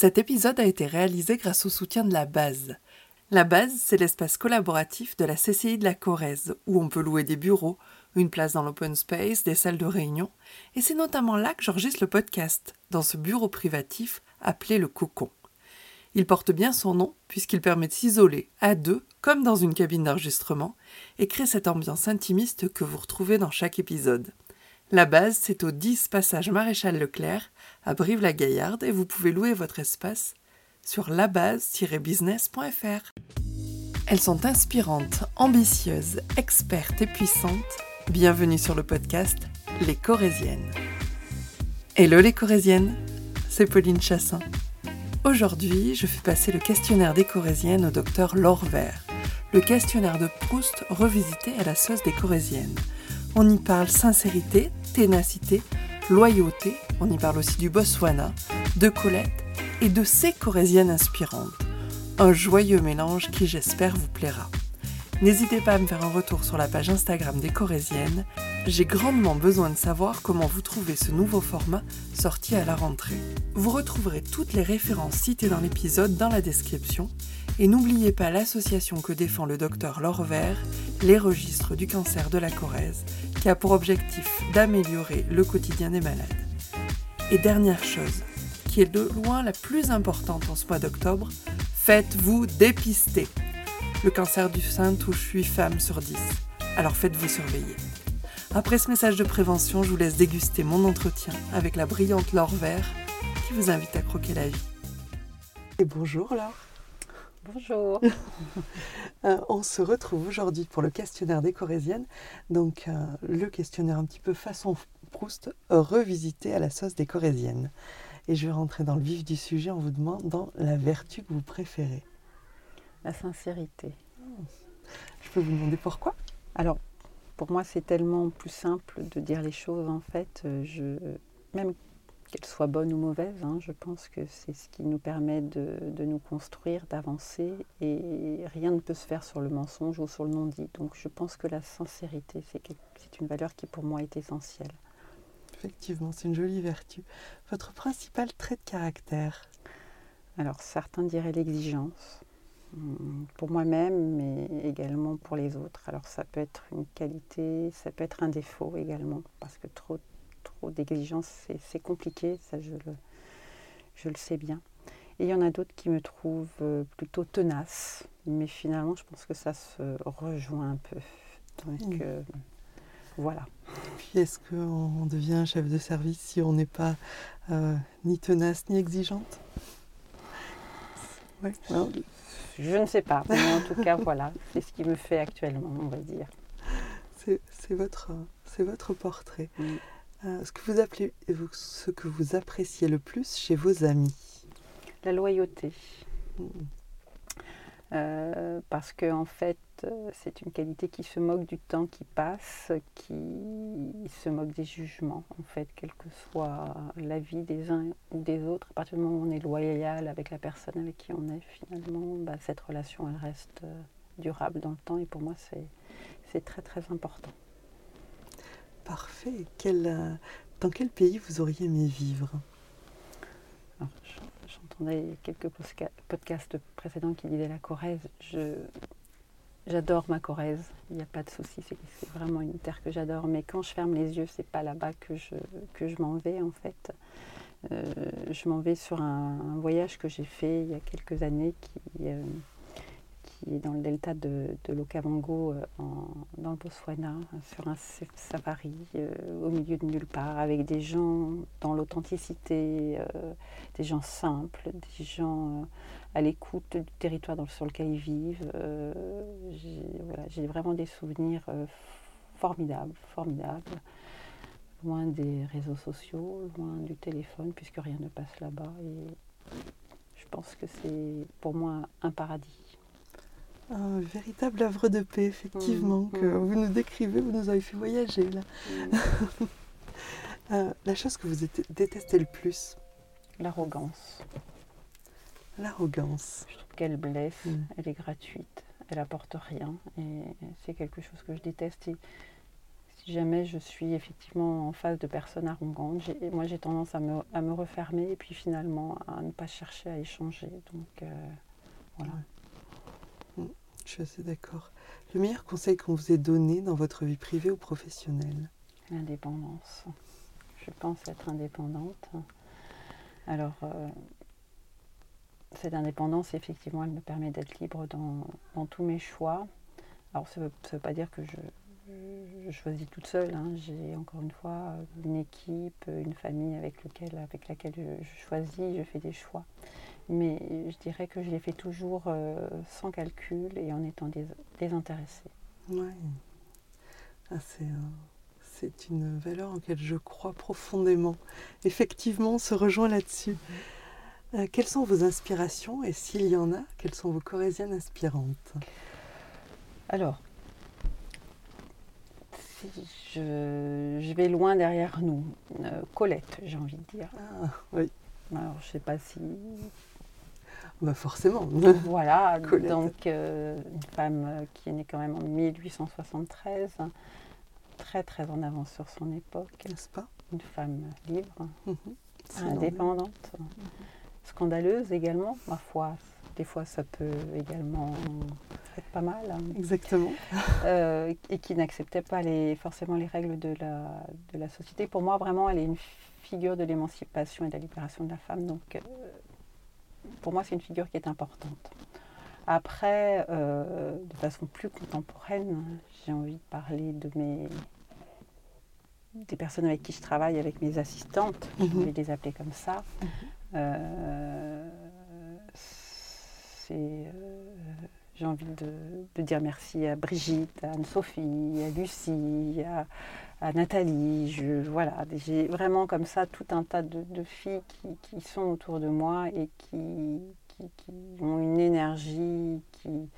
Cet épisode a été réalisé grâce au soutien de la base. La base, c'est l'espace collaboratif de la CCI de la Corrèze, où on peut louer des bureaux, une place dans l'open space, des salles de réunion, et c'est notamment là que j'enregistre le podcast, dans ce bureau privatif appelé le Cocon. Il porte bien son nom puisqu'il permet de s'isoler à deux, comme dans une cabine d'enregistrement, et crée cette ambiance intimiste que vous retrouvez dans chaque épisode. La base, c'est au 10 passage Maréchal Leclerc, à Brive-la-Gaillarde, et vous pouvez louer votre espace sur labase-business.fr. Elles sont inspirantes, ambitieuses, expertes et puissantes. Bienvenue sur le podcast Les Corésiennes. Hello les Corésiennes, c'est Pauline Chassin. Aujourd'hui, je fais passer le questionnaire des Corésiennes au docteur Laure Vert, le questionnaire de Proust revisité à la sauce des Corésiennes. On y parle sincérité, ténacité, loyauté, on y parle aussi du Botswana, de Colette et de ces Corésiennes inspirantes. Un joyeux mélange qui j'espère vous plaira. N'hésitez pas à me faire un retour sur la page Instagram des Corésiennes. J'ai grandement besoin de savoir comment vous trouvez ce nouveau format sorti à la rentrée. Vous retrouverez toutes les références citées dans l'épisode dans la description. Et n'oubliez pas l'association que défend le docteur Laure les registres du cancer de la Corrèze, qui a pour objectif d'améliorer le quotidien des malades. Et dernière chose, qui est de loin la plus importante en ce mois d'octobre, faites-vous dépister. Le cancer du sein touche 8 femmes sur 10, alors faites-vous surveiller. Après ce message de prévention, je vous laisse déguster mon entretien avec la brillante Laure Vert qui vous invite à croquer la vie. Et bonjour Laure. Bonjour. Euh, on se retrouve aujourd'hui pour le questionnaire des Corésiennes. Donc euh, le questionnaire un petit peu façon Proust, revisité à la sauce des Corésiennes. Et je vais rentrer dans le vif du sujet en vous demandant la vertu que vous préférez. La sincérité. Je peux vous demander pourquoi? Alors, pour moi, c'est tellement plus simple de dire les choses en fait. Je, même qu'elles soient bonnes ou mauvaises, hein, je pense que c'est ce qui nous permet de, de nous construire, d'avancer. Et rien ne peut se faire sur le mensonge ou sur le non-dit. Donc, je pense que la sincérité, c'est une valeur qui pour moi est essentielle. Effectivement, c'est une jolie vertu. Votre principal trait de caractère? Alors, certains diraient l'exigence, hum, pour moi-même, mais également pour les autres. Alors, ça peut être une qualité, ça peut être un défaut également, parce que trop, trop d'exigence, c'est compliqué, ça je le, je le sais bien. Et il y en a d'autres qui me trouvent euh, plutôt tenace, mais finalement, je pense que ça se rejoint un peu. Donc, Mmh. euh, voilà. Puis est-ce qu'on devient chef de service si on n'est pas euh, ni tenace ni exigeante? Ouais. Non, Je ne sais pas, mais en tout cas, voilà, c'est ce qui me fait actuellement, on va dire. C'est votre, portrait. Euh, ce, que vous appelez, ce que vous appréciez le plus chez vos amis La loyauté, Mm. euh, parce que en fait, euh, c'est une qualité qui se moque du temps qui passe, qui se moque des jugements, en fait, quelle que soit la vie des uns ou des autres. À partir du moment où on est loyal avec la personne avec qui on est, finalement, bah, cette relation, elle reste durable dans le temps. Et pour moi, c'est très très important. Parfait. Euh, dans quel pays vous auriez aimé vivre? J'entendais quelques podcasts précédents qui disaient la Corrèze. J'adore ma Corrèze, il n'y a pas de souci, c'est, vraiment une terre que j'adore. Mais quand je ferme les yeux, c'est pas là-bas que je, m'en vais en fait. Euh, je m'en vais sur un, voyage que j'ai fait il y a quelques années euh, qui est dans le delta de, de l'Okavango, euh, dans le Botswana, sur un sa- safari euh, au milieu de nulle part, avec des gens dans l'authenticité, euh, des gens simples, des gens à l'écoute du territoire sur lequel ils vivent. J'ai, vraiment des souvenirs formidables, formidables, loin des réseaux sociaux, loin du téléphone, puisque rien ne passe là-bas. Et je pense que c'est pour moi un paradis. Un véritable havre de paix, effectivement, Mm, que mm. vous nous décrivez, vous nous avez fait voyager là. Euh, la chose que vous éte- détestez le plus, L'arrogance, l'arrogance. je trouve qu'elle blesse, Mm. elle est gratuite, elle apporte rien, et c'est quelque chose que je déteste. Et si jamais je suis effectivement en face de personnes arrogantes, moi j'ai tendance à me, à me refermer et puis finalement à ne pas chercher à échanger. Donc euh, voilà. Je suis assez d'accord. Le meilleur conseil qu'on vous ait donné dans votre vie privée ou professionnelle? L'indépendance. Je pense être indépendante. Alors, euh, cette indépendance, effectivement, elle me permet d'être libre dans, tous mes choix. Alors, ça ne veut, pas dire que je, je choisis toute seule. hein. J'ai encore une fois une équipe, une famille avec, lequel, avec laquelle je, je choisis, je fais des choix. Mais je dirais que je les fais toujours euh, sans calcul et en étant dés- désintéressée. Oui. Ah, c'est un- c'est une valeur en laquelle je crois profondément. Effectivement, on se rejoint là-dessus. Euh, quelles sont vos inspirations et s'il y en a, quelles sont vos corésiennes inspirantes? Alors, si je, je vais loin derrière nous. Euh, Colette, j'ai envie de dire. Ah, oui, Alors, je sais pas si. Bah forcément. Voilà, Colette. donc euh, une femme euh, qui est née quand même en 1873, hein, très très en avance sur son époque, N'est-ce pas? Une femme libre, Mhm. Indépendante, scandaleuse également, ma foi. Des fois, ça peut également être pas mal. hein. Exactement. euh, et qui n'acceptait pas les, forcément les règles de la, de la société. Pour moi, vraiment, elle est une figure de l'émancipation et de la libération de la femme. Donc, pour moi, c'est une figure qui est importante. Après, euh, de façon plus contemporaine, j'ai envie de parler de mes des personnes avec qui je travaille, avec mes assistantes, je Mhm. vais les appeler comme ça. Euh, c'est euh, j'ai envie de, de dire merci à Brigitte, à Anne-Sophie, à Lucie, à, à Nathalie. Je, voilà, j'ai vraiment comme ça tout un tas de, de filles qui, qui sont autour de moi et qui, qui, qui ont une énergie, qui,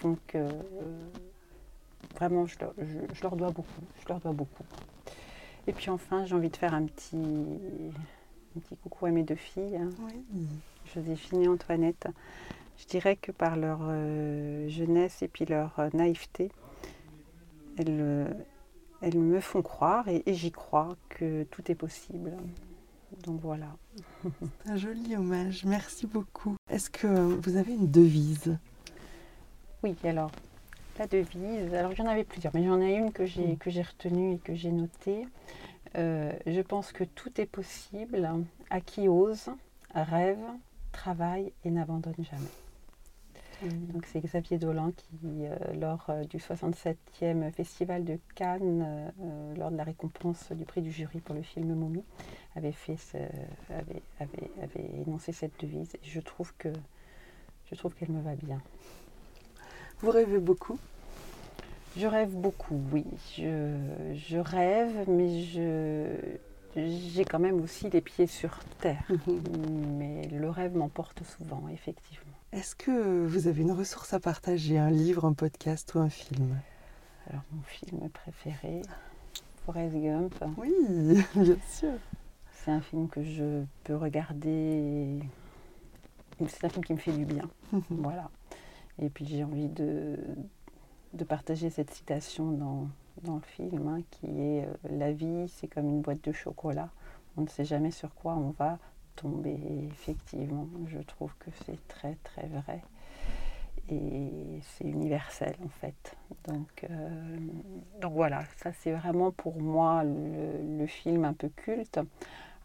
font que euh, vraiment je leur, je- je leur dois beaucoup. Je leur dois beaucoup. Et puis enfin, j'ai envie de faire un petit, un petit coucou à mes deux filles. hein. Oui. Joséphine et Antoinette, je dirais que par leur euh, jeunesse et puis leur euh, naïveté, elles, euh, elles me font croire, et, et j'y crois, que tout est possible. Donc voilà. Un joli hommage. Merci beaucoup. Est-ce que vous avez une devise? Oui, alors, la devise, alors j'en avais plusieurs, mais j'en ai une que j'ai Mm. que j'ai retenue et que j'ai notée. Euh, je pense que tout est possible à qui ose, rêve, travaille et n'abandonne jamais. Donc c'est Xavier Dolan qui, euh, lors euh, du 67e Festival de Cannes, euh, lors de la récompense du prix du jury pour le film Momie, avait, fait ce- avait, avait- avait énoncé cette devise. Et je trouve que je trouve qu'elle me va bien. Vous rêvez beaucoup? Je rêve beaucoup, oui. Je, je rêve, mais je j'ai quand même aussi les pieds sur terre. Mais le rêve m'emporte souvent, effectivement. Est-ce que vous avez une ressource à partager, un livre, un podcast ou un film? Alors mon film préféré, Forrest Gump. Oui, bien sûr. C'est un film que je peux regarder. C'est un film qui me fait du bien. voilà. Et puis j'ai envie de, de partager cette citation dans, dans le film, hein, qui est euh, La vie, c'est comme une boîte de chocolat. On ne sait jamais sur quoi on va Et effectivement, je trouve que c'est très très vrai. Et c'est universel en fait. Donc, euh, donc voilà, ça c'est vraiment pour moi le, le film un peu culte.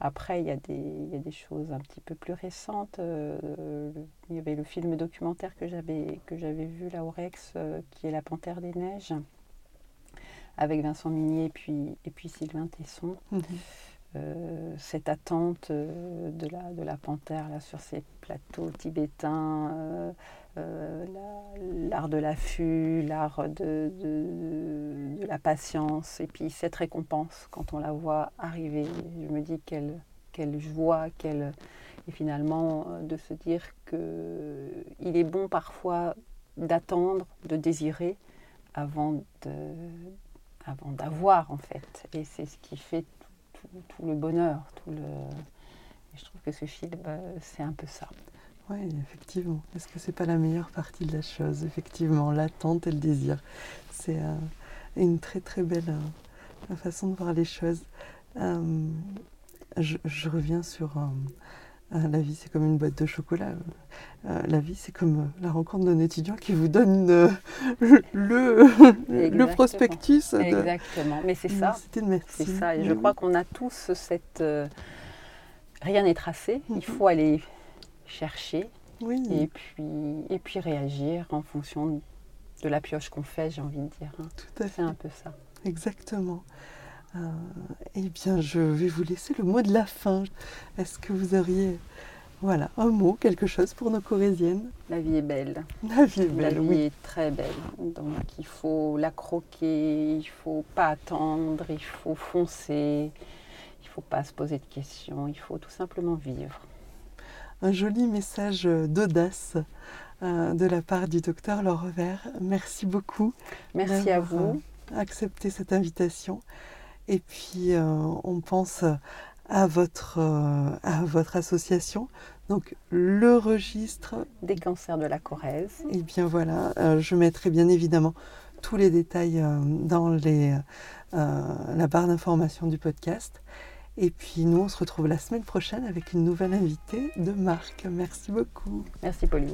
Après, il y, a des, il y a des choses un petit peu plus récentes. Euh, il y avait le film documentaire que j'avais que j'avais vu là au Rex, euh, qui est La Panthère des Neiges, avec Vincent Minier et puis, et puis Sylvain Tesson. Mhm. Euh, cette attente euh, de, la, de la panthère là, sur ces plateaux tibétains, euh, la- l'art de l'affût, l'art de, de- la patience, et puis cette récompense quand on la voit arriver. Je me dis quelle, quelle joie, quelle... et finalement de se dire qu'il est bon parfois d'attendre, de désirer avant de avant d'avoir en fait. Et c'est ce qui fait tout, le bonheur, tout le. Je trouve que ce film, euh, c'est un peu ça. Oui, effectivement. Est-ce que c'est pas la meilleure partie de la chose? Effectivement, l'attente et le désir. C'est euh, une très très belle façon de voir les choses. Je, reviens sur la vie, c'est comme une boîte de chocolat. la vie, c'est comme la rencontre d'un étudiant qui vous donne le, le prospectus. Exactement, mais c'est ça. C'est ça, et je crois qu'on a tous cette. rien n'est tracé, il faut aller chercher, et, puis, et puis réagir en fonction de la pioche qu'on fait, j'ai envie de dire. Hein. Tout à fait. C'est un peu ça. Exactement. Euh, eh bien, je vais vous laisser le mot de la fin. Est-ce que vous auriez voilà, un mot, quelque chose pour nos corésiennes? La vie est belle. La vie est belle, La vie est très belle. Donc il faut la croquer, il ne faut pas attendre, il faut foncer, il ne faut pas se poser de questions, il faut tout simplement vivre un joli message d'audace euh, de la part du docteur Laure Vert. Merci beaucoup. Merci à vous. Accepté cette invitation. Et puis, euh, on pense à votre, à votre association. Donc, le registre des cancers de la Corrèze. Et eh bien voilà, je mettrai bien évidemment tous les détails dans les, la barre d'information du podcast. Et puis nous, on se retrouve la semaine prochaine avec une nouvelle invitée de Marc. Merci beaucoup. Merci Pauline.